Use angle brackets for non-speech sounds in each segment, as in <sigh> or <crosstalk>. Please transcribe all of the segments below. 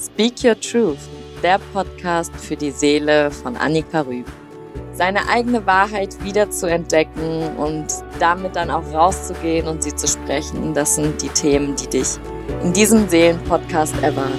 Speak Your Truth, der Podcast für die Seele von Annika Rüb. Seine eigene Wahrheit wieder zu entdecken und damit dann auch rauszugehen und sie zu sprechen, das sind die Themen, die dich in diesem Seelenpodcast erwarten.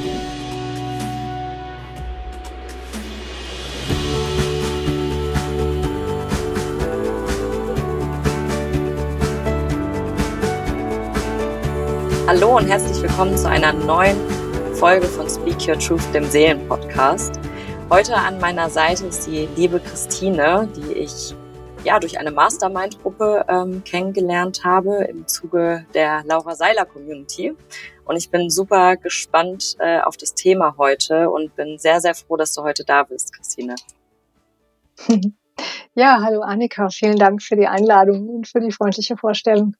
Hallo und herzlich willkommen zu einer neuen Folge von Speak Your Truth, dem Seelenpodcast. Heute an meiner Seite ist die liebe Christine, die ich ja durch eine Mastermind-Gruppe ähm, kennengelernt habe im Zuge der Laura Seiler Community. Und ich bin super gespannt äh, auf das Thema heute und bin sehr, sehr froh, dass du heute da bist, Christine. <laughs> Ja, hallo Annika, vielen Dank für die Einladung und für die freundliche Vorstellung.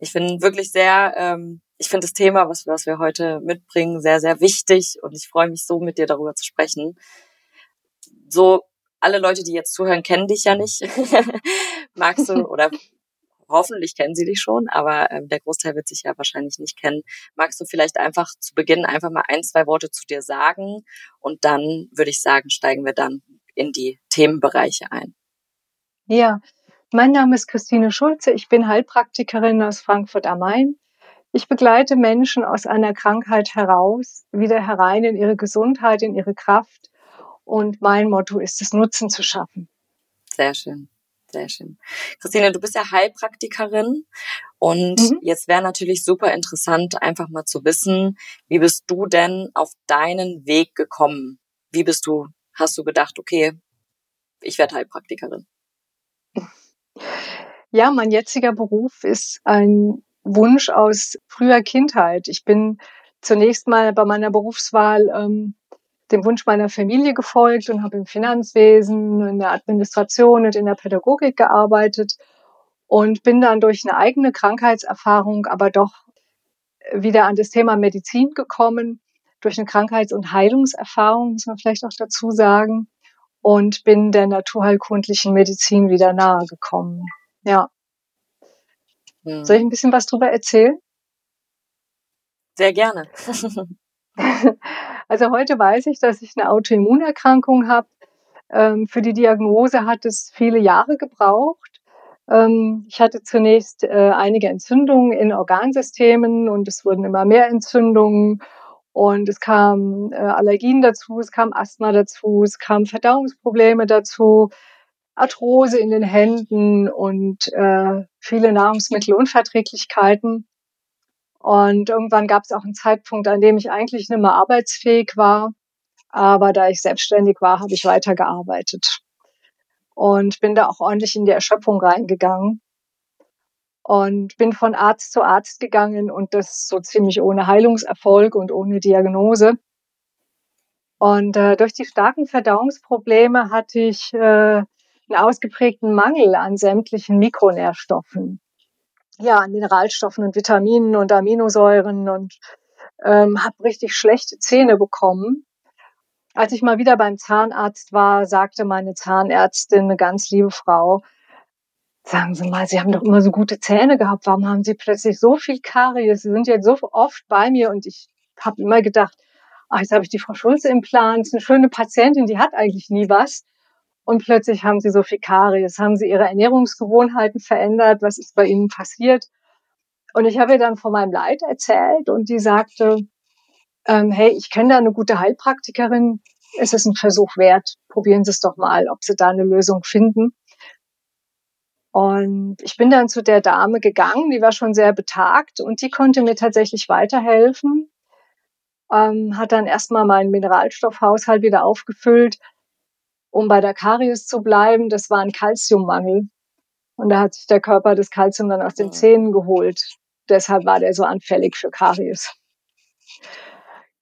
Ich bin wirklich sehr ähm, ich finde das Thema, was, was wir heute mitbringen, sehr, sehr wichtig und ich freue mich so, mit dir darüber zu sprechen. So, alle Leute, die jetzt zuhören, kennen dich ja nicht. <laughs> Magst du oder hoffentlich kennen sie dich schon, aber ähm, der Großteil wird sich ja wahrscheinlich nicht kennen. Magst du vielleicht einfach zu Beginn einfach mal ein, zwei Worte zu dir sagen und dann würde ich sagen, steigen wir dann in die Themenbereiche ein. Ja, mein Name ist Christine Schulze. Ich bin Heilpraktikerin aus Frankfurt am Main. Ich begleite Menschen aus einer Krankheit heraus, wieder herein in ihre Gesundheit, in ihre Kraft. Und mein Motto ist es, Nutzen zu schaffen. Sehr schön. Sehr schön. Christine, du bist ja Heilpraktikerin und mhm. jetzt wäre natürlich super interessant, einfach mal zu wissen, wie bist du denn auf deinen Weg gekommen? Wie bist du, hast du gedacht, okay, ich werde Heilpraktikerin? Ja, mein jetziger Beruf ist ein Wunsch aus früher Kindheit. Ich bin zunächst mal bei meiner Berufswahl ähm, dem Wunsch meiner Familie gefolgt und habe im Finanzwesen, in der Administration und in der Pädagogik gearbeitet und bin dann durch eine eigene Krankheitserfahrung aber doch wieder an das Thema Medizin gekommen, durch eine Krankheits- und Heilungserfahrung, muss man vielleicht auch dazu sagen, und bin der naturheilkundlichen Medizin wieder nahe gekommen. Ja. Hm. Soll ich ein bisschen was drüber erzählen? Sehr gerne. <laughs> also heute weiß ich, dass ich eine Autoimmunerkrankung habe. Ähm, für die Diagnose hat es viele Jahre gebraucht. Ähm, ich hatte zunächst äh, einige Entzündungen in Organsystemen und es wurden immer mehr Entzündungen und es kamen äh, Allergien dazu, es kam Asthma dazu, es kamen Verdauungsprobleme dazu. Arthrose in den Händen und äh, viele Nahrungsmittelunverträglichkeiten. Und irgendwann gab es auch einen Zeitpunkt, an dem ich eigentlich nicht mehr arbeitsfähig war. Aber da ich selbstständig war, habe ich weitergearbeitet. Und bin da auch ordentlich in die Erschöpfung reingegangen. Und bin von Arzt zu Arzt gegangen und das so ziemlich ohne Heilungserfolg und ohne Diagnose. Und äh, durch die starken Verdauungsprobleme hatte ich äh, einen ausgeprägten Mangel an sämtlichen Mikronährstoffen. Ja, an Mineralstoffen und Vitaminen und Aminosäuren und ähm, habe richtig schlechte Zähne bekommen. Als ich mal wieder beim Zahnarzt war, sagte meine Zahnärztin, eine ganz liebe Frau, sagen Sie mal, Sie haben doch immer so gute Zähne gehabt. Warum haben Sie plötzlich so viel Karies? Sie sind jetzt so oft bei mir und ich habe immer gedacht, ach, jetzt habe ich die Frau Schulze im Plan. Ist eine schöne Patientin, die hat eigentlich nie was. Und plötzlich haben sie so viel Karies, haben sie ihre Ernährungsgewohnheiten verändert, was ist bei ihnen passiert? Und ich habe ihr dann von meinem Leid erzählt und die sagte, ähm, hey, ich kenne da eine gute Heilpraktikerin, es ist ein Versuch wert, probieren Sie es doch mal, ob Sie da eine Lösung finden. Und ich bin dann zu der Dame gegangen, die war schon sehr betagt und die konnte mir tatsächlich weiterhelfen. Ähm, hat dann erstmal meinen Mineralstoffhaushalt wieder aufgefüllt, um bei der Karies zu bleiben, das war ein Kalziummangel. Und da hat sich der Körper das Kalzium dann aus den mhm. Zähnen geholt. Deshalb war der so anfällig für Karies.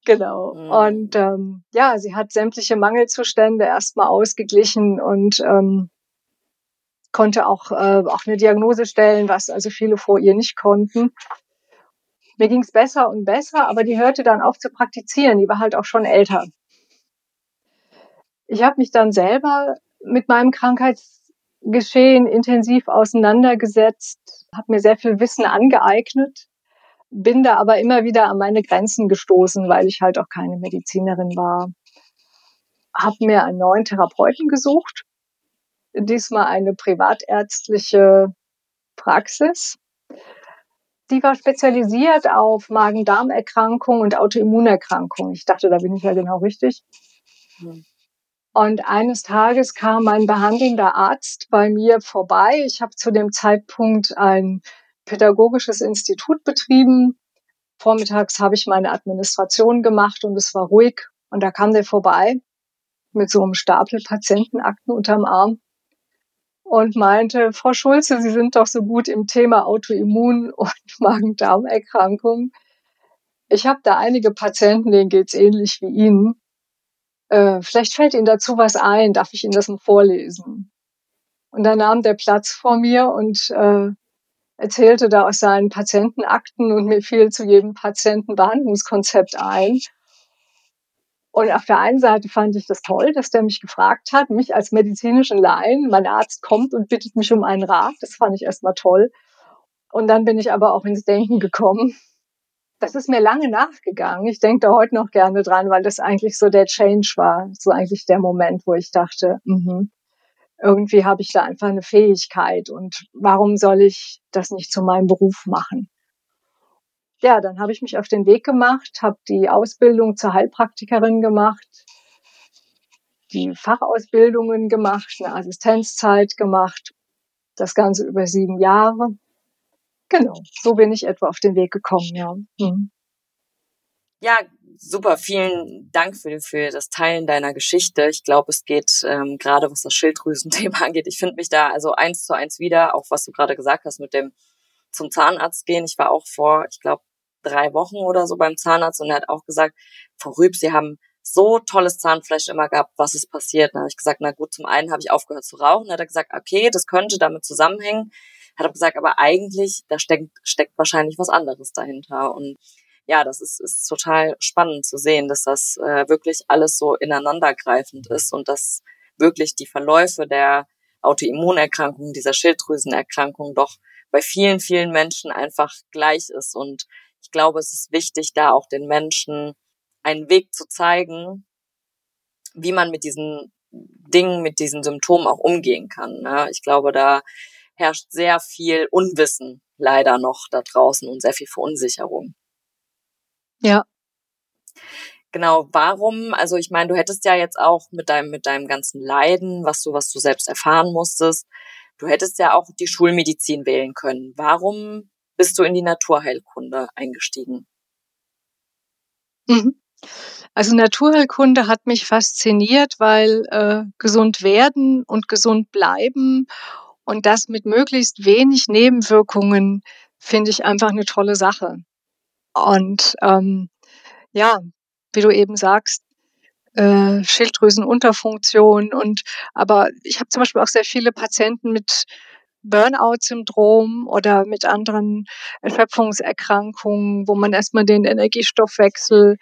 Genau. Mhm. Und ähm, ja, sie hat sämtliche Mangelzustände erstmal ausgeglichen und ähm, konnte auch, äh, auch eine Diagnose stellen, was also viele vor ihr nicht konnten. Mir ging es besser und besser, aber die hörte dann auf zu praktizieren. Die war halt auch schon älter. Ich habe mich dann selber mit meinem Krankheitsgeschehen intensiv auseinandergesetzt, habe mir sehr viel Wissen angeeignet, bin da aber immer wieder an meine Grenzen gestoßen, weil ich halt auch keine Medizinerin war. Hab mir einen neuen Therapeuten gesucht, diesmal eine privatärztliche Praxis. Die war spezialisiert auf Magen-Darm-Erkrankungen und Autoimmunerkrankungen. Ich dachte, da bin ich ja genau richtig. Und eines Tages kam ein behandelnder Arzt bei mir vorbei. Ich habe zu dem Zeitpunkt ein pädagogisches Institut betrieben. Vormittags habe ich meine Administration gemacht und es war ruhig. Und da kam der vorbei mit so einem Stapel Patientenakten unterm Arm und meinte, Frau Schulze, Sie sind doch so gut im Thema Autoimmun- <laughs> und Magen-Darm-Erkrankungen. Ich habe da einige Patienten, denen geht's ähnlich wie Ihnen. Äh, vielleicht fällt Ihnen dazu was ein, darf ich Ihnen das mal vorlesen? Und dann nahm der Platz vor mir und äh, erzählte da aus seinen Patientenakten und mir fiel zu jedem Patienten Behandlungskonzept ein. Und auf der einen Seite fand ich das toll, dass der mich gefragt hat, mich als medizinischen Laien, mein Arzt kommt und bittet mich um einen Rat. Das fand ich erstmal toll. Und dann bin ich aber auch ins Denken gekommen das ist mir lange nachgegangen. Ich denke da heute noch gerne dran, weil das eigentlich so der Change war. So eigentlich der Moment, wo ich dachte, mh, irgendwie habe ich da einfach eine Fähigkeit und warum soll ich das nicht zu meinem Beruf machen? Ja, dann habe ich mich auf den Weg gemacht, habe die Ausbildung zur Heilpraktikerin gemacht, die Fachausbildungen gemacht, eine Assistenzzeit gemacht, das Ganze über sieben Jahre Genau, so bin ich etwa auf den Weg gekommen, ja. Mhm. Ja, super. Vielen Dank für, für das Teilen deiner Geschichte. Ich glaube, es geht ähm, gerade, was das Schilddrüsenthema <laughs> angeht. Ich finde mich da also eins zu eins wieder, auch was du gerade gesagt hast mit dem zum Zahnarzt gehen. Ich war auch vor, ich glaube, drei Wochen oder so beim Zahnarzt und er hat auch gesagt, Frau Rüb, Sie haben so tolles Zahnfleisch immer gehabt, was ist passiert? Dann habe ich gesagt, na gut, zum einen habe ich aufgehört zu rauchen. Dann hat er gesagt, okay, das könnte damit zusammenhängen er gesagt, aber eigentlich, da steckt, steckt wahrscheinlich was anderes dahinter. Und ja, das ist, ist total spannend zu sehen, dass das äh, wirklich alles so ineinandergreifend ist und dass wirklich die Verläufe der Autoimmunerkrankungen, dieser Schilddrüsenerkrankung doch bei vielen, vielen Menschen einfach gleich ist. Und ich glaube, es ist wichtig, da auch den Menschen einen Weg zu zeigen, wie man mit diesen Dingen, mit diesen Symptomen auch umgehen kann. Ne? Ich glaube, da herrscht sehr viel Unwissen leider noch da draußen und sehr viel Verunsicherung. Ja. Genau, warum, also ich meine, du hättest ja jetzt auch mit deinem, mit deinem ganzen Leiden, was du, was du selbst erfahren musstest, du hättest ja auch die Schulmedizin wählen können. Warum bist du in die Naturheilkunde eingestiegen? Mhm. Also Naturheilkunde hat mich fasziniert, weil äh, gesund werden und gesund bleiben und das mit möglichst wenig Nebenwirkungen finde ich einfach eine tolle Sache. Und ähm, ja, wie du eben sagst, äh, Schilddrüsenunterfunktion und aber ich habe zum Beispiel auch sehr viele Patienten mit Burnout-Syndrom oder mit anderen Erschöpfungserkrankungen, wo man erstmal den Energiestoffwechsel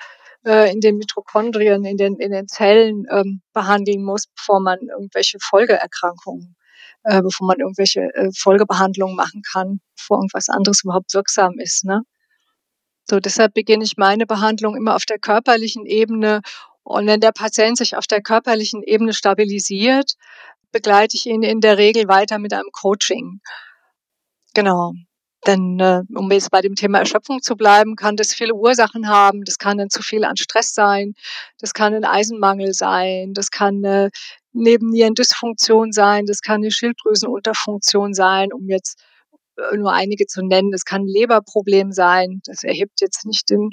äh, in den Mitochondrien, in den, in den Zellen ähm, behandeln muss, bevor man irgendwelche Folgeerkrankungen äh, bevor man irgendwelche äh, Folgebehandlungen machen kann, bevor irgendwas anderes überhaupt wirksam ist. Ne? So, deshalb beginne ich meine Behandlung immer auf der körperlichen Ebene. Und wenn der Patient sich auf der körperlichen Ebene stabilisiert, begleite ich ihn in der Regel weiter mit einem Coaching. Genau. Denn äh, um jetzt bei dem Thema Erschöpfung zu bleiben, kann das viele Ursachen haben. Das kann dann zu viel an Stress sein, das kann ein Eisenmangel sein, das kann äh, Nebennierendysfunktion sein, das kann eine Schilddrüsenunterfunktion sein, um jetzt äh, nur einige zu nennen. Es kann ein Leberproblem sein. Das erhebt jetzt nicht den,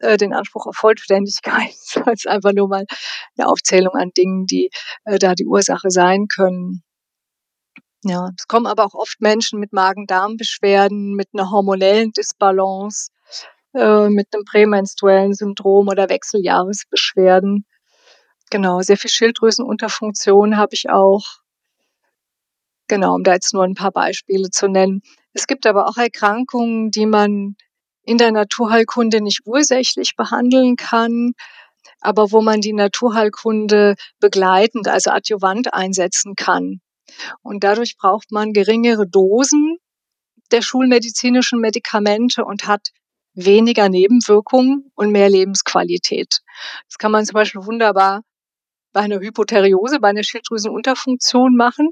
äh, den Anspruch auf Vollständigkeit, <laughs> ist einfach nur mal eine Aufzählung an Dingen, die äh, da die Ursache sein können. Ja, es kommen aber auch oft Menschen mit Magen-Darm-Beschwerden, mit einer hormonellen Disbalance, äh, mit einem prämenstruellen Syndrom oder Wechseljahresbeschwerden. Genau, sehr viel Schilddrüsenunterfunktion habe ich auch. Genau, um da jetzt nur ein paar Beispiele zu nennen. Es gibt aber auch Erkrankungen, die man in der Naturheilkunde nicht ursächlich behandeln kann, aber wo man die Naturheilkunde begleitend, also adjuvant einsetzen kann. Und dadurch braucht man geringere Dosen der schulmedizinischen Medikamente und hat weniger Nebenwirkungen und mehr Lebensqualität. Das kann man zum Beispiel wunderbar bei einer Hypotheriose, bei einer Schilddrüsenunterfunktion machen,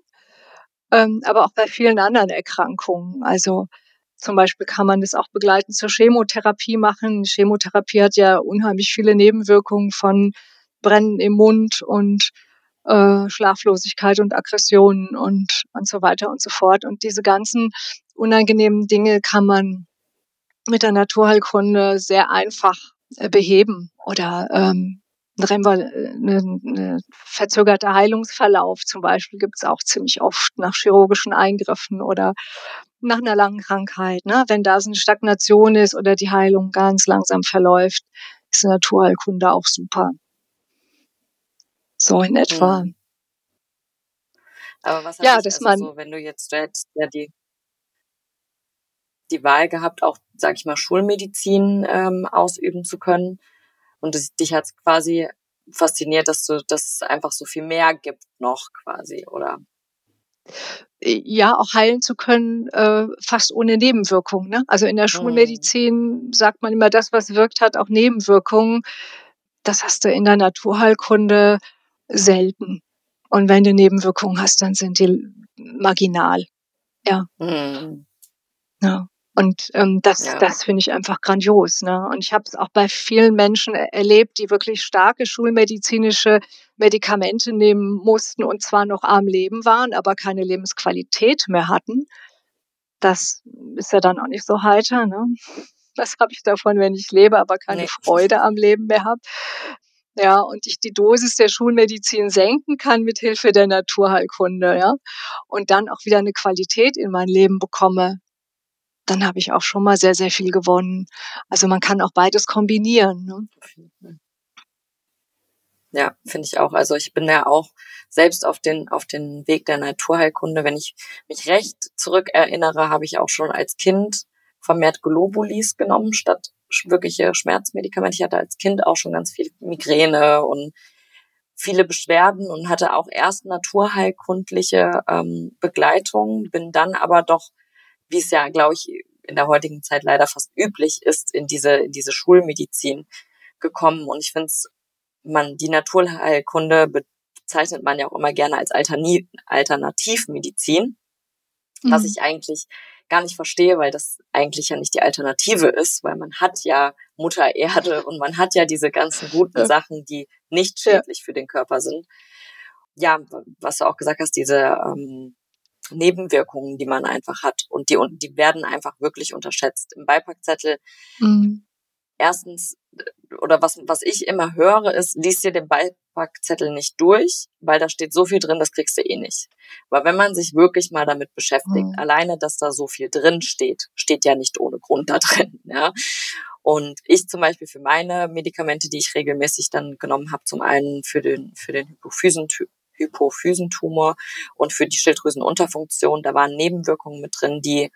ähm, aber auch bei vielen anderen Erkrankungen. Also zum Beispiel kann man das auch begleitend zur Chemotherapie machen. Chemotherapie hat ja unheimlich viele Nebenwirkungen von Brennen im Mund und äh, Schlaflosigkeit und Aggressionen und, und so weiter und so fort. Und diese ganzen unangenehmen Dinge kann man mit der Naturheilkunde sehr einfach äh, beheben oder ähm, ein eine, eine verzögerter Heilungsverlauf zum Beispiel gibt es auch ziemlich oft nach chirurgischen Eingriffen oder nach einer langen Krankheit. Ne? Wenn da so eine Stagnation ist oder die Heilung ganz langsam verläuft, ist die Naturheilkunde auch super. So in etwa. Mhm. Aber was ja, dass also man, so, wenn du jetzt du hättest ja die die Wahl gehabt, auch sag ich mal Schulmedizin ähm, ausüben zu können und das, dich hat quasi fasziniert, dass du dass es einfach so viel mehr gibt noch quasi, oder? ja auch heilen zu können, äh, fast ohne Nebenwirkungen. Ne? Also in der mhm. Schulmedizin sagt man immer, das, was wirkt, hat auch Nebenwirkungen. Das hast du in der Naturheilkunde selten. Und wenn du Nebenwirkungen hast, dann sind die marginal. Ja. Mhm. ja. Und ähm, das, ja. das finde ich einfach grandios. Ne? Und ich habe es auch bei vielen Menschen erlebt, die wirklich starke schulmedizinische Medikamente nehmen mussten und zwar noch am Leben waren, aber keine Lebensqualität mehr hatten. Das ist ja dann auch nicht so heiter. Ne? Was habe ich davon, wenn ich lebe, aber keine nee. Freude am Leben mehr habe? ja, und ich die Dosis der Schulmedizin senken kann mit Hilfe der Naturheilkunde, ja, und dann auch wieder eine Qualität in mein Leben bekomme, dann habe ich auch schon mal sehr, sehr viel gewonnen. Also man kann auch beides kombinieren. Ne? Ja, finde ich auch. Also ich bin ja auch selbst auf den, auf den Weg der Naturheilkunde. Wenn ich mich recht zurückerinnere, habe ich auch schon als Kind vermehrt Globulis genommen statt wirkliche Schmerzmedikamente. Ich hatte als Kind auch schon ganz viel Migräne und viele Beschwerden und hatte auch erst naturheilkundliche ähm, Begleitung, bin dann aber doch, wie es ja, glaube ich, in der heutigen Zeit leider fast üblich ist, in diese, in diese Schulmedizin gekommen. Und ich finde es, man, die Naturheilkunde bezeichnet man ja auch immer gerne als Alternativmedizin, mhm. was ich eigentlich gar nicht verstehe, weil das eigentlich ja nicht die Alternative ist, weil man hat ja Mutter Erde <laughs> und man hat ja diese ganzen guten ja. Sachen, die nicht schädlich ja. für den Körper sind. Ja, was du auch gesagt hast, diese ähm, Nebenwirkungen, die man einfach hat und die, die werden einfach wirklich unterschätzt. Im Beipackzettel mhm. erstens oder was, was ich immer höre, ist, lies dir den Beipackzettel nicht durch, weil da steht so viel drin, das kriegst du eh nicht. Aber wenn man sich wirklich mal damit beschäftigt, mhm. alleine, dass da so viel drin steht, steht ja nicht ohne Grund da <laughs> drin, ja. Und ich zum Beispiel für meine Medikamente, die ich regelmäßig dann genommen habe, zum einen für den, für den Hypophysen, Hypophysentumor und für die Schilddrüsenunterfunktion, da waren Nebenwirkungen mit drin, die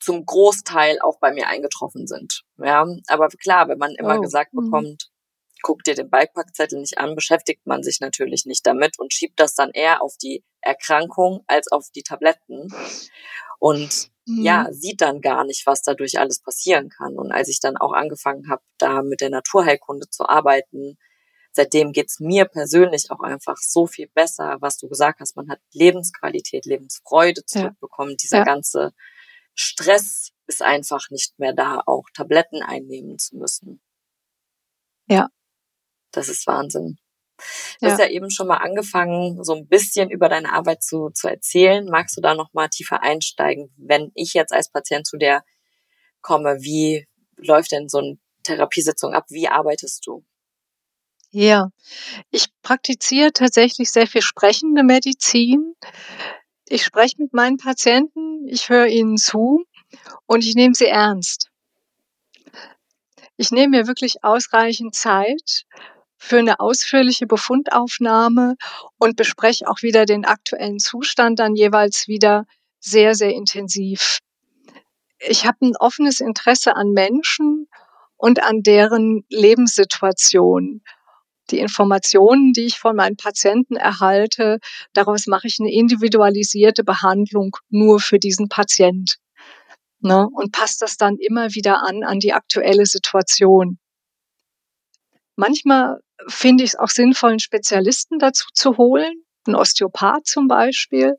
zum Großteil auch bei mir eingetroffen sind. Ja, aber klar, wenn man immer oh. gesagt mhm. bekommt, guck dir den Bikepackzettel nicht an, beschäftigt man sich natürlich nicht damit und schiebt das dann eher auf die Erkrankung als auf die Tabletten. Und mhm. ja, sieht dann gar nicht, was dadurch alles passieren kann. Und als ich dann auch angefangen habe, da mit der Naturheilkunde zu arbeiten, seitdem geht's mir persönlich auch einfach so viel besser, was du gesagt hast. Man hat Lebensqualität, Lebensfreude zurückbekommen, ja. dieser ja. ganze Stress ist einfach nicht mehr da, auch Tabletten einnehmen zu müssen. Ja. Das ist Wahnsinn. Du ja. hast ja eben schon mal angefangen, so ein bisschen über deine Arbeit zu, zu erzählen. Magst du da noch mal tiefer einsteigen? Wenn ich jetzt als Patient zu dir komme, wie läuft denn so eine Therapiesitzung ab? Wie arbeitest du? Ja, ich praktiziere tatsächlich sehr viel sprechende Medizin. Ich spreche mit meinen Patienten, ich höre ihnen zu und ich nehme sie ernst. Ich nehme mir wirklich ausreichend Zeit für eine ausführliche Befundaufnahme und bespreche auch wieder den aktuellen Zustand dann jeweils wieder sehr, sehr intensiv. Ich habe ein offenes Interesse an Menschen und an deren Lebenssituation die Informationen, die ich von meinen Patienten erhalte, daraus mache ich eine individualisierte Behandlung nur für diesen Patient. Ne? Und passt das dann immer wieder an, an die aktuelle Situation. Manchmal finde ich es auch sinnvoll, einen Spezialisten dazu zu holen, einen Osteopath zum Beispiel.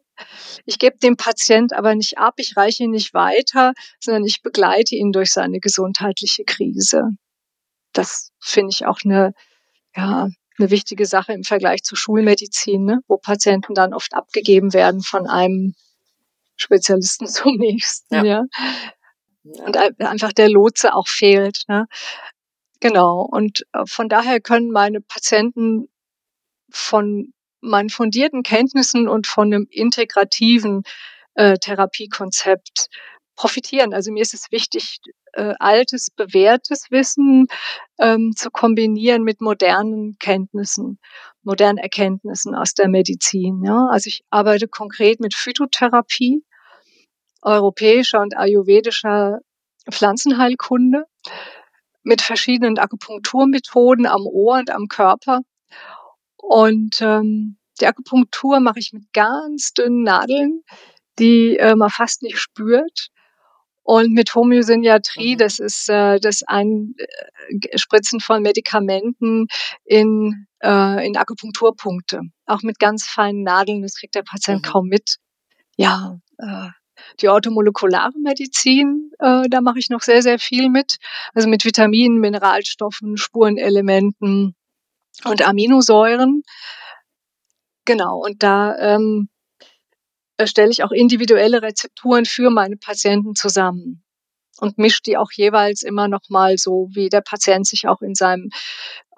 Ich gebe dem Patient aber nicht ab, ich reiche ihn nicht weiter, sondern ich begleite ihn durch seine gesundheitliche Krise. Das finde ich auch eine, ja, eine wichtige Sache im Vergleich zur Schulmedizin, ne? wo Patienten dann oft abgegeben werden von einem Spezialisten <laughs> zum nächsten. Ja. ja. Und einfach der Lotse auch fehlt. Ne? Genau. Und äh, von daher können meine Patienten von meinen fundierten Kenntnissen und von einem integrativen äh, Therapiekonzept profitieren. Also mir ist es wichtig, äh, altes, bewährtes Wissen ähm, zu kombinieren mit modernen Kenntnissen, modernen Erkenntnissen aus der Medizin. Ja? Also ich arbeite konkret mit Phytotherapie, europäischer und ayurvedischer Pflanzenheilkunde, mit verschiedenen Akupunkturmethoden am Ohr und am Körper. Und ähm, die Akupunktur mache ich mit ganz dünnen Nadeln, die äh, man fast nicht spürt. Und mit Homöosyniatrie, mhm. das ist äh, das ein äh, von Medikamenten in, äh, in Akupunkturpunkte. Auch mit ganz feinen Nadeln, das kriegt der Patient mhm. kaum mit. Ja, äh, die orthomolekulare Medizin, äh, da mache ich noch sehr, sehr viel mit. Also mit Vitaminen, Mineralstoffen, Spurenelementen und Aminosäuren. Genau, und da ähm, erstelle ich auch individuelle Rezepturen für meine Patienten zusammen und mische die auch jeweils immer noch mal so, wie der Patient sich auch in seinem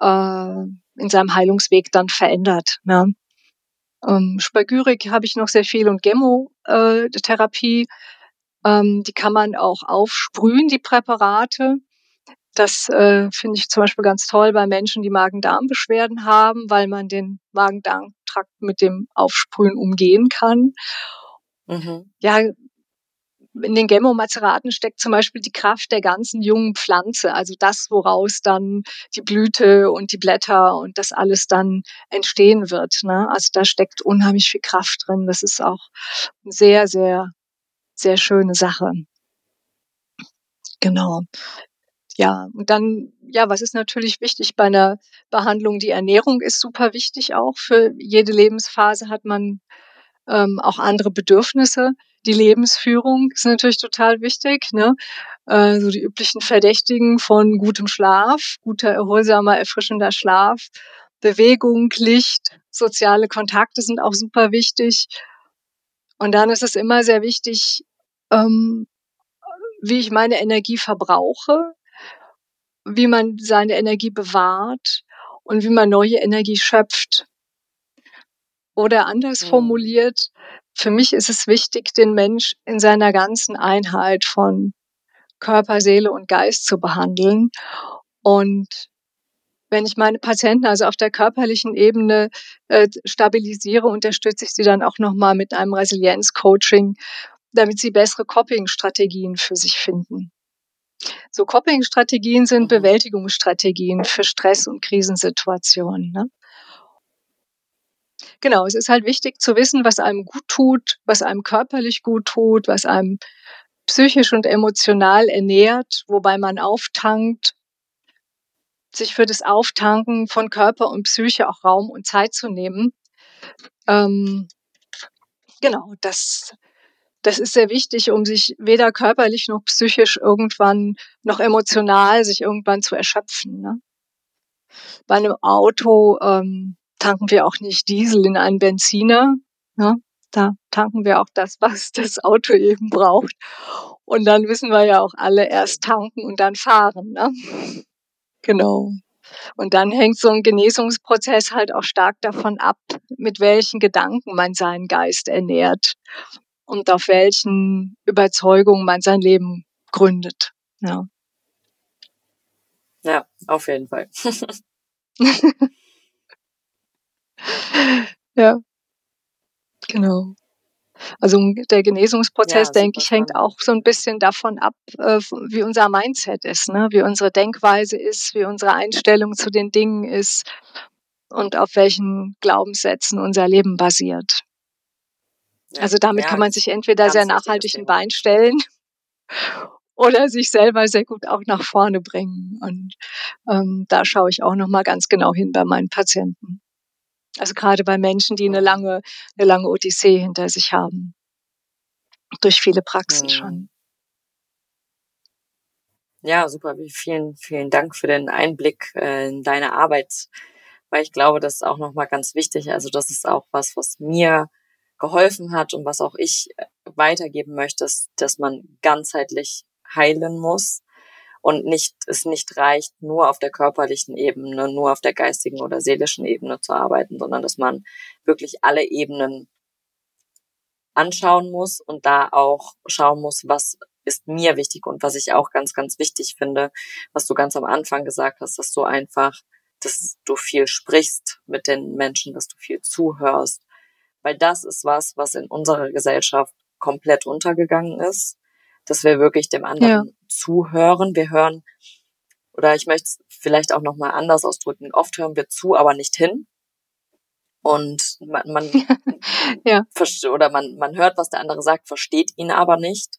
äh, in seinem Heilungsweg dann verändert. Ne? Ähm, Spagyrik habe ich noch sehr viel und Chemotherapie. Ähm, die kann man auch aufsprühen, die Präparate. Das äh, finde ich zum Beispiel ganz toll bei Menschen, die Magen-Darm-Beschwerden haben, weil man den Magen-Darm-Trakt mit dem Aufsprühen umgehen kann. Mhm. Ja, in den Gemmo-Mazeraten steckt zum Beispiel die Kraft der ganzen jungen Pflanze, also das, woraus dann die Blüte und die Blätter und das alles dann entstehen wird. Ne? Also da steckt unheimlich viel Kraft drin. Das ist auch eine sehr, sehr, sehr schöne Sache. Genau. Ja, und dann, ja, was ist natürlich wichtig bei einer Behandlung? Die Ernährung ist super wichtig auch. Für jede Lebensphase hat man ähm, auch andere Bedürfnisse. Die Lebensführung ist natürlich total wichtig. Ne? Äh, so die üblichen Verdächtigen von gutem Schlaf, guter, erholsamer, erfrischender Schlaf, Bewegung, Licht, soziale Kontakte sind auch super wichtig. Und dann ist es immer sehr wichtig, ähm, wie ich meine Energie verbrauche wie man seine Energie bewahrt und wie man neue Energie schöpft. Oder anders mhm. formuliert, für mich ist es wichtig, den Mensch in seiner ganzen Einheit von Körper, Seele und Geist zu behandeln. Und wenn ich meine Patienten also auf der körperlichen Ebene äh, stabilisiere, unterstütze ich sie dann auch nochmal mit einem Resilienz-Coaching, damit sie bessere Coping-Strategien für sich finden. So Coping-Strategien sind mhm. Bewältigungsstrategien für Stress- und Krisensituationen. Ne? Genau, es ist halt wichtig zu wissen, was einem gut tut, was einem körperlich gut tut, was einem psychisch und emotional ernährt, wobei man auftankt, sich für das Auftanken von Körper und Psyche auch Raum und Zeit zu nehmen. Ähm, genau, das das ist sehr wichtig, um sich weder körperlich noch psychisch irgendwann noch emotional sich irgendwann zu erschöpfen. Ne? Bei einem Auto ähm, tanken wir auch nicht Diesel in einen Benziner. Ne? Da tanken wir auch das, was das Auto eben braucht. Und dann wissen wir ja auch alle erst tanken und dann fahren. Ne? Genau. Und dann hängt so ein Genesungsprozess halt auch stark davon ab, mit welchen Gedanken man seinen Geist ernährt und auf welchen Überzeugungen man sein Leben gründet. Ja, ja auf jeden Fall. <laughs> ja, genau. Also der Genesungsprozess, ja, denke ich, hängt auch so ein bisschen davon ab, äh, wie unser Mindset ist, ne? wie unsere Denkweise ist, wie unsere Einstellung zu den Dingen ist und auf welchen Glaubenssätzen unser Leben basiert. Also damit ja, kann man sich entweder sehr nachhaltig ein Bein stellen <laughs> oder sich selber sehr gut auch nach vorne bringen. Und ähm, da schaue ich auch noch mal ganz genau hin bei meinen Patienten. Also gerade bei Menschen, die eine lange, eine lange Odyssee hinter sich haben. Durch viele Praxen mhm. schon. Ja, super. Vielen, vielen Dank für den Einblick äh, in deine Arbeit, weil ich glaube, das ist auch nochmal ganz wichtig. Also das ist auch was, was mir geholfen hat und was auch ich äh, weitergeben möchte, ist, dass man ganzheitlich heilen muss und nicht, es nicht reicht, nur auf der körperlichen Ebene, nur auf der geistigen oder seelischen Ebene zu arbeiten, sondern dass man wirklich alle Ebenen anschauen muss und da auch schauen muss, was ist mir wichtig und was ich auch ganz, ganz wichtig finde, was du ganz am Anfang gesagt hast, dass du einfach, dass du viel sprichst mit den Menschen, dass du viel zuhörst, weil das ist was, was in unserer Gesellschaft komplett untergegangen ist, dass wir wirklich dem anderen ja. Zuhören. Wir hören, oder ich möchte es vielleicht auch nochmal anders ausdrücken, oft hören wir zu, aber nicht hin. Und man, man <laughs> ja. oder man, man hört, was der andere sagt, versteht ihn aber nicht.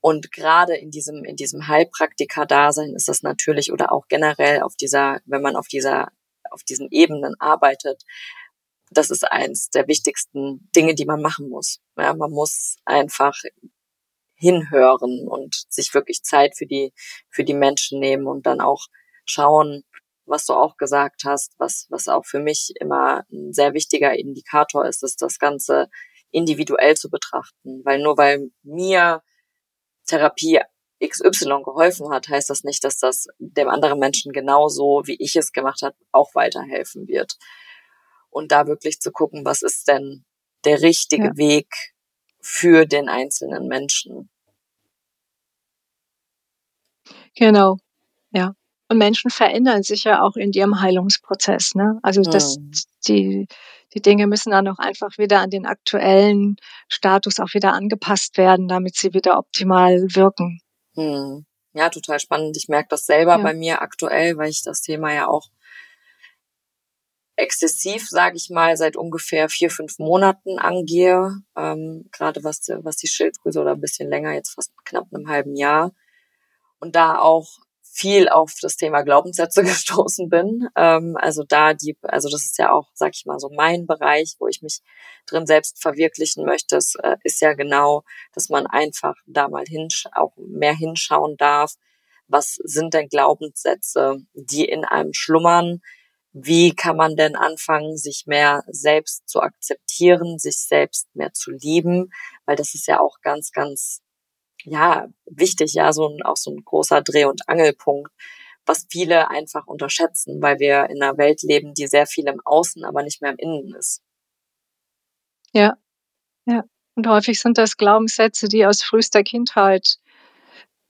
Und gerade in diesem, in diesem Heilpraktiker-Dasein ist das natürlich oder auch generell auf dieser, wenn man auf dieser, auf diesen Ebenen arbeitet, das ist eins der wichtigsten Dinge, die man machen muss. Ja, man muss einfach hinhören und sich wirklich Zeit für die, für die Menschen nehmen und dann auch schauen, was du auch gesagt hast, was, was auch für mich immer ein sehr wichtiger Indikator ist, ist das Ganze individuell zu betrachten. Weil nur weil mir Therapie XY geholfen hat, heißt das nicht, dass das dem anderen Menschen genauso, wie ich es gemacht habe, auch weiterhelfen wird. Und da wirklich zu gucken, was ist denn der richtige ja. Weg für den einzelnen Menschen. Genau, ja. Und Menschen verändern sich ja auch in ihrem Heilungsprozess. Ne? Also das, mhm. die, die Dinge müssen dann auch einfach wieder an den aktuellen Status auch wieder angepasst werden, damit sie wieder optimal wirken. Mhm. Ja, total spannend. Ich merke das selber ja. bei mir aktuell, weil ich das Thema ja auch exzessiv, sage ich mal, seit ungefähr vier, fünf Monaten angehe. Ähm, Gerade was, was die Schilddrüse oder ein bisschen länger, jetzt fast knapp einem halben Jahr. Und da auch viel auf das Thema Glaubenssätze <laughs> gestoßen bin. Ähm, also da die, also das ist ja auch, sag ich mal, so mein Bereich, wo ich mich drin selbst verwirklichen möchte. Es äh, ist ja genau, dass man einfach da mal hinsch auch mehr hinschauen darf. Was sind denn Glaubenssätze, die in einem schlummern? Wie kann man denn anfangen, sich mehr selbst zu akzeptieren, sich selbst mehr zu lieben? Weil das ist ja auch ganz, ganz ja, wichtig, ja, so ein, auch so ein großer Dreh- und Angelpunkt, was viele einfach unterschätzen, weil wir in einer Welt leben, die sehr viel im Außen, aber nicht mehr im Innen ist. Ja, ja. Und häufig sind das Glaubenssätze, die aus frühester Kindheit,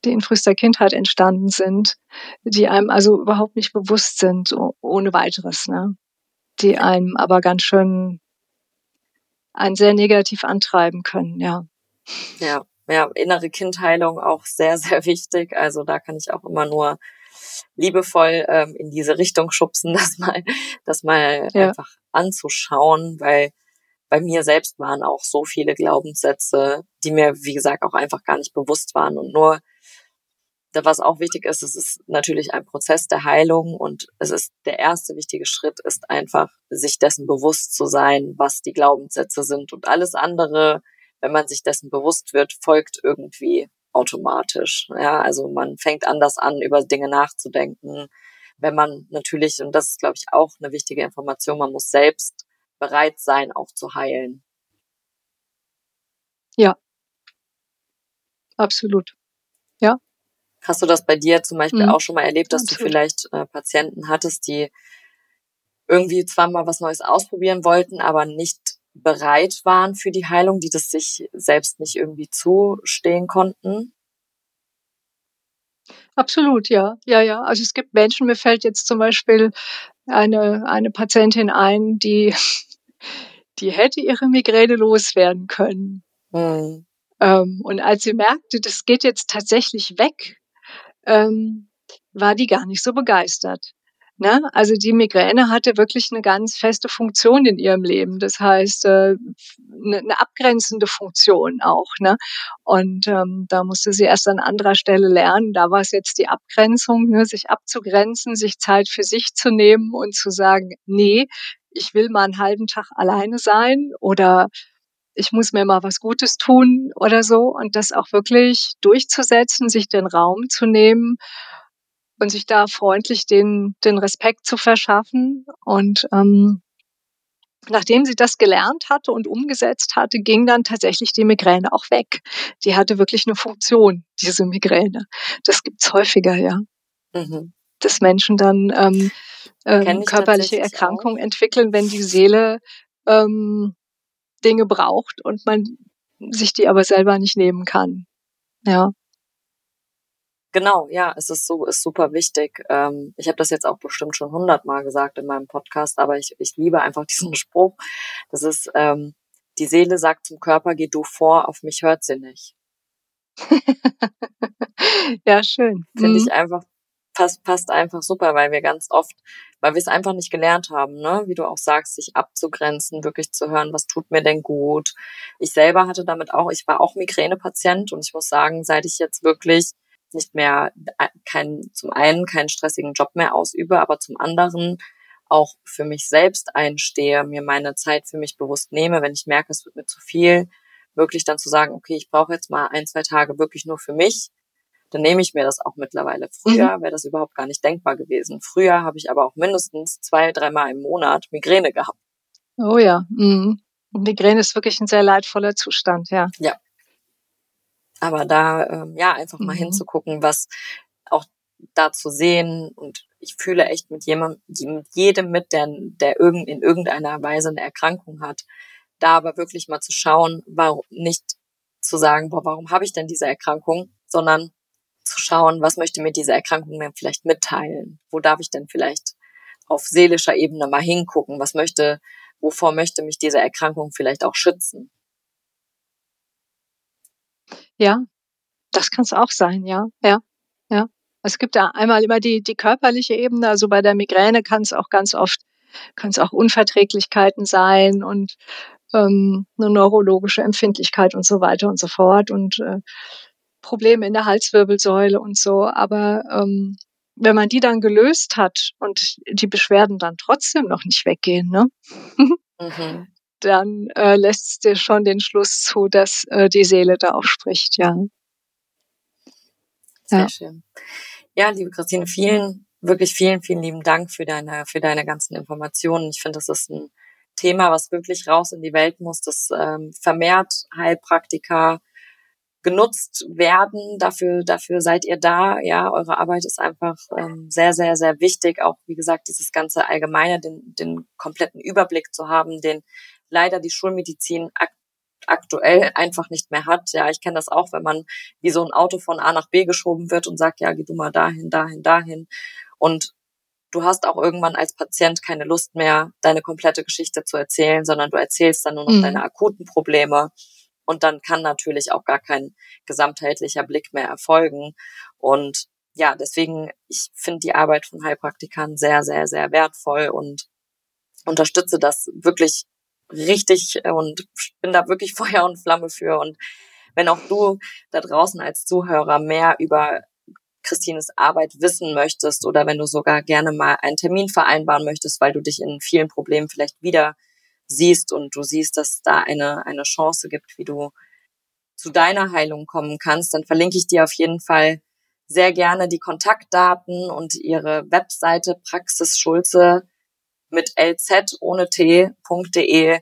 die in frühester Kindheit entstanden sind, die einem also überhaupt nicht bewusst sind, ohne weiteres, ne? Die einem aber ganz schön einen sehr negativ antreiben können, ja. Ja, ja, innere Kindheilung auch sehr, <laughs> sehr wichtig. Also da kann ich auch immer nur liebevoll ähm, in diese Richtung schubsen, <laughs> das mal, das mal ja. einfach anzuschauen, weil bei mir selbst waren auch so viele Glaubenssätze, die mir, wie gesagt, auch einfach gar nicht bewusst waren. Und nur, was auch wichtig ist, es ist natürlich ein Prozess der Heilung und es ist der erste wichtige Schritt, ist einfach, sich dessen bewusst zu sein, was die Glaubenssätze sind und alles andere wenn man sich dessen bewusst wird, folgt irgendwie automatisch. Ja, also man fängt anders an, über Dinge nachzudenken. Wenn man natürlich, und das ist, glaube ich, auch eine wichtige Information, man muss selbst bereit sein, auch zu heilen. Ja. Absolut. Ja. Hast du das bei dir zum Beispiel mhm. auch schon mal erlebt, dass Absolut. du vielleicht äh, Patienten hattest, die irgendwie zwar mal was Neues ausprobieren wollten, aber nicht bereit waren für die Heilung, die das sich selbst nicht irgendwie zustehen konnten? Absolut, ja. Ja, ja. Also es gibt Menschen, mir fällt jetzt zum Beispiel eine, eine Patientin ein, die, <laughs> die hätte ihre Migräne loswerden können. Mhm. Ähm, und als sie merkte, das geht jetzt tatsächlich weg, ähm, war die gar nicht so begeistert. Ne? Also die Migräne hatte wirklich eine ganz feste Funktion in ihrem Leben. Das heißt, äh, eine, eine abgrenzende Funktion auch. Ne? Und ähm, da musste sie erst an anderer Stelle lernen. Da war es jetzt die Abgrenzung, ne? sich abzugrenzen, sich Zeit für sich zu nehmen und zu sagen, nee, ich will mal einen halben Tag alleine sein oder ich muss mir mal was Gutes tun oder so und das auch wirklich durchzusetzen, sich den Raum zu nehmen und sich da freundlich den, den Respekt zu verschaffen. Und ähm, nachdem sie das gelernt hatte und umgesetzt hatte, ging dann tatsächlich die Migräne auch weg. Die hatte wirklich eine Funktion, diese Migräne. Das gibt's häufiger, ja. Mhm. Dass Menschen dann ähm, ähm, körperliche Erkrankungen entwickeln, wenn die Seele ähm, Dinge braucht und man sich die aber selber nicht nehmen kann. Ja. Genau, ja, es ist so, ist super wichtig. Ähm, ich habe das jetzt auch bestimmt schon hundertmal gesagt in meinem Podcast, aber ich, ich liebe einfach <laughs> diesen Spruch. Das ist, ähm, die Seele sagt zum Körper, geh du vor, auf mich hört sie nicht. <laughs> ja, schön. Finde mhm. ich einfach passt, passt einfach super, weil wir ganz oft, weil wir es einfach nicht gelernt haben, ne? wie du auch sagst, sich abzugrenzen, wirklich zu hören, was tut mir denn gut. Ich selber hatte damit auch, ich war auch Migränepatient und ich muss sagen, seit ich jetzt wirklich nicht mehr äh, kein, zum einen keinen stressigen Job mehr ausübe, aber zum anderen auch für mich selbst einstehe, mir meine Zeit für mich bewusst nehme, wenn ich merke, es wird mir zu viel, wirklich dann zu sagen, okay, ich brauche jetzt mal ein, zwei Tage wirklich nur für mich dann nehme ich mir das auch mittlerweile. Früher mhm. wäre das überhaupt gar nicht denkbar gewesen. Früher habe ich aber auch mindestens zwei, dreimal im Monat Migräne gehabt. Oh ja. Mhm. Migräne ist wirklich ein sehr leidvoller Zustand, ja. Ja. Aber da, ähm, ja, einfach mal mhm. hinzugucken, was auch da zu sehen und ich fühle echt mit jemandem, mit jedem mit, der, der irgend, in irgendeiner Weise eine Erkrankung hat, da aber wirklich mal zu schauen, warum nicht zu sagen, boah, warum habe ich denn diese Erkrankung, sondern zu schauen, was möchte mir diese Erkrankung denn vielleicht mitteilen? Wo darf ich denn vielleicht auf seelischer Ebene mal hingucken? Was möchte, wovor möchte mich diese Erkrankung vielleicht auch schützen? Ja, das kann es auch sein, ja, ja, ja. Es gibt da einmal immer die, die körperliche Ebene, also bei der Migräne kann es auch ganz oft, kann es auch Unverträglichkeiten sein und ähm, eine neurologische Empfindlichkeit und so weiter und so fort. Und äh, Probleme in der Halswirbelsäule und so. Aber ähm, wenn man die dann gelöst hat und die Beschwerden dann trotzdem noch nicht weggehen, ne? Mhm. Dann äh, lässt es dir schon den Schluss zu, dass äh, die Seele da auch spricht, ja. Sehr ja. schön. Ja, liebe Christine, vielen, wirklich vielen, vielen lieben Dank für deine, für deine ganzen Informationen. Ich finde, das ist ein Thema, was wirklich raus in die Welt muss, das ähm, vermehrt Heilpraktiker genutzt werden. Dafür, dafür seid ihr da. Ja, eure Arbeit ist einfach ähm, sehr, sehr, sehr wichtig. Auch wie gesagt, dieses ganze Allgemeine, den, den kompletten Überblick zu haben, den leider die Schulmedizin ak aktuell einfach nicht mehr hat. Ja, ich kenne das auch, wenn man wie so ein Auto von A nach B geschoben wird und sagt, ja, geh du mal dahin, dahin, dahin. Und du hast auch irgendwann als Patient keine Lust mehr, deine komplette Geschichte zu erzählen, sondern du erzählst dann nur noch mhm. deine akuten Probleme und dann kann natürlich auch gar kein gesamtheitlicher Blick mehr erfolgen. Und ja, deswegen, ich finde die Arbeit von Heilpraktikern sehr, sehr, sehr wertvoll und unterstütze das wirklich richtig und bin da wirklich <laughs> Feuer und Flamme für. Und wenn auch du da draußen als Zuhörer mehr über Christines Arbeit wissen möchtest oder wenn du sogar gerne mal einen Termin vereinbaren möchtest, weil du dich in vielen Problemen vielleicht wieder siehst und du siehst, dass da eine, eine Chance gibt, wie du zu deiner Heilung kommen kannst, dann verlinke ich dir auf jeden Fall sehr gerne die Kontaktdaten und ihre Webseite Praxis Schulze mit lz ohne t.de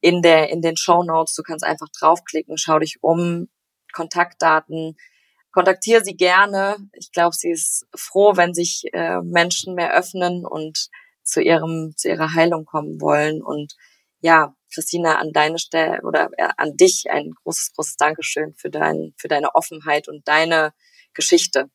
in der in den Show Notes. Du kannst einfach draufklicken, schau dich um, Kontaktdaten, kontaktiere sie gerne. Ich glaube, sie ist froh, wenn sich äh, Menschen mehr öffnen und zu ihrem zu ihrer Heilung kommen wollen und ja, Christina, an deine Stelle oder äh, an dich ein großes, großes Dankeschön für, dein, für deine Offenheit und deine Geschichte.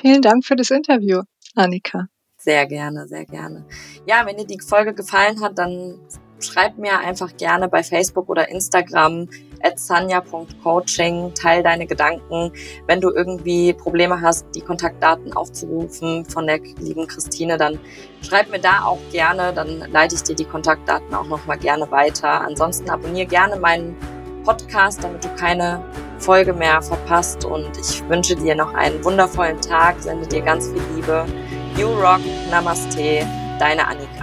Vielen Dank für das Interview, Annika. Sehr gerne, sehr gerne. Ja, wenn dir die Folge gefallen hat, dann schreib mir einfach gerne bei Facebook oder Instagram, sanja.coaching, teil deine Gedanken. Wenn du irgendwie Probleme hast, die Kontaktdaten aufzurufen von der lieben Christine, dann schreib mir da auch gerne, dann leite ich dir die Kontaktdaten auch nochmal gerne weiter. Ansonsten abonniere gerne meinen Podcast, damit du keine Folge mehr verpasst und ich wünsche dir noch einen wundervollen Tag, sende dir ganz viel Liebe. You Rock, Namaste, deine Annika.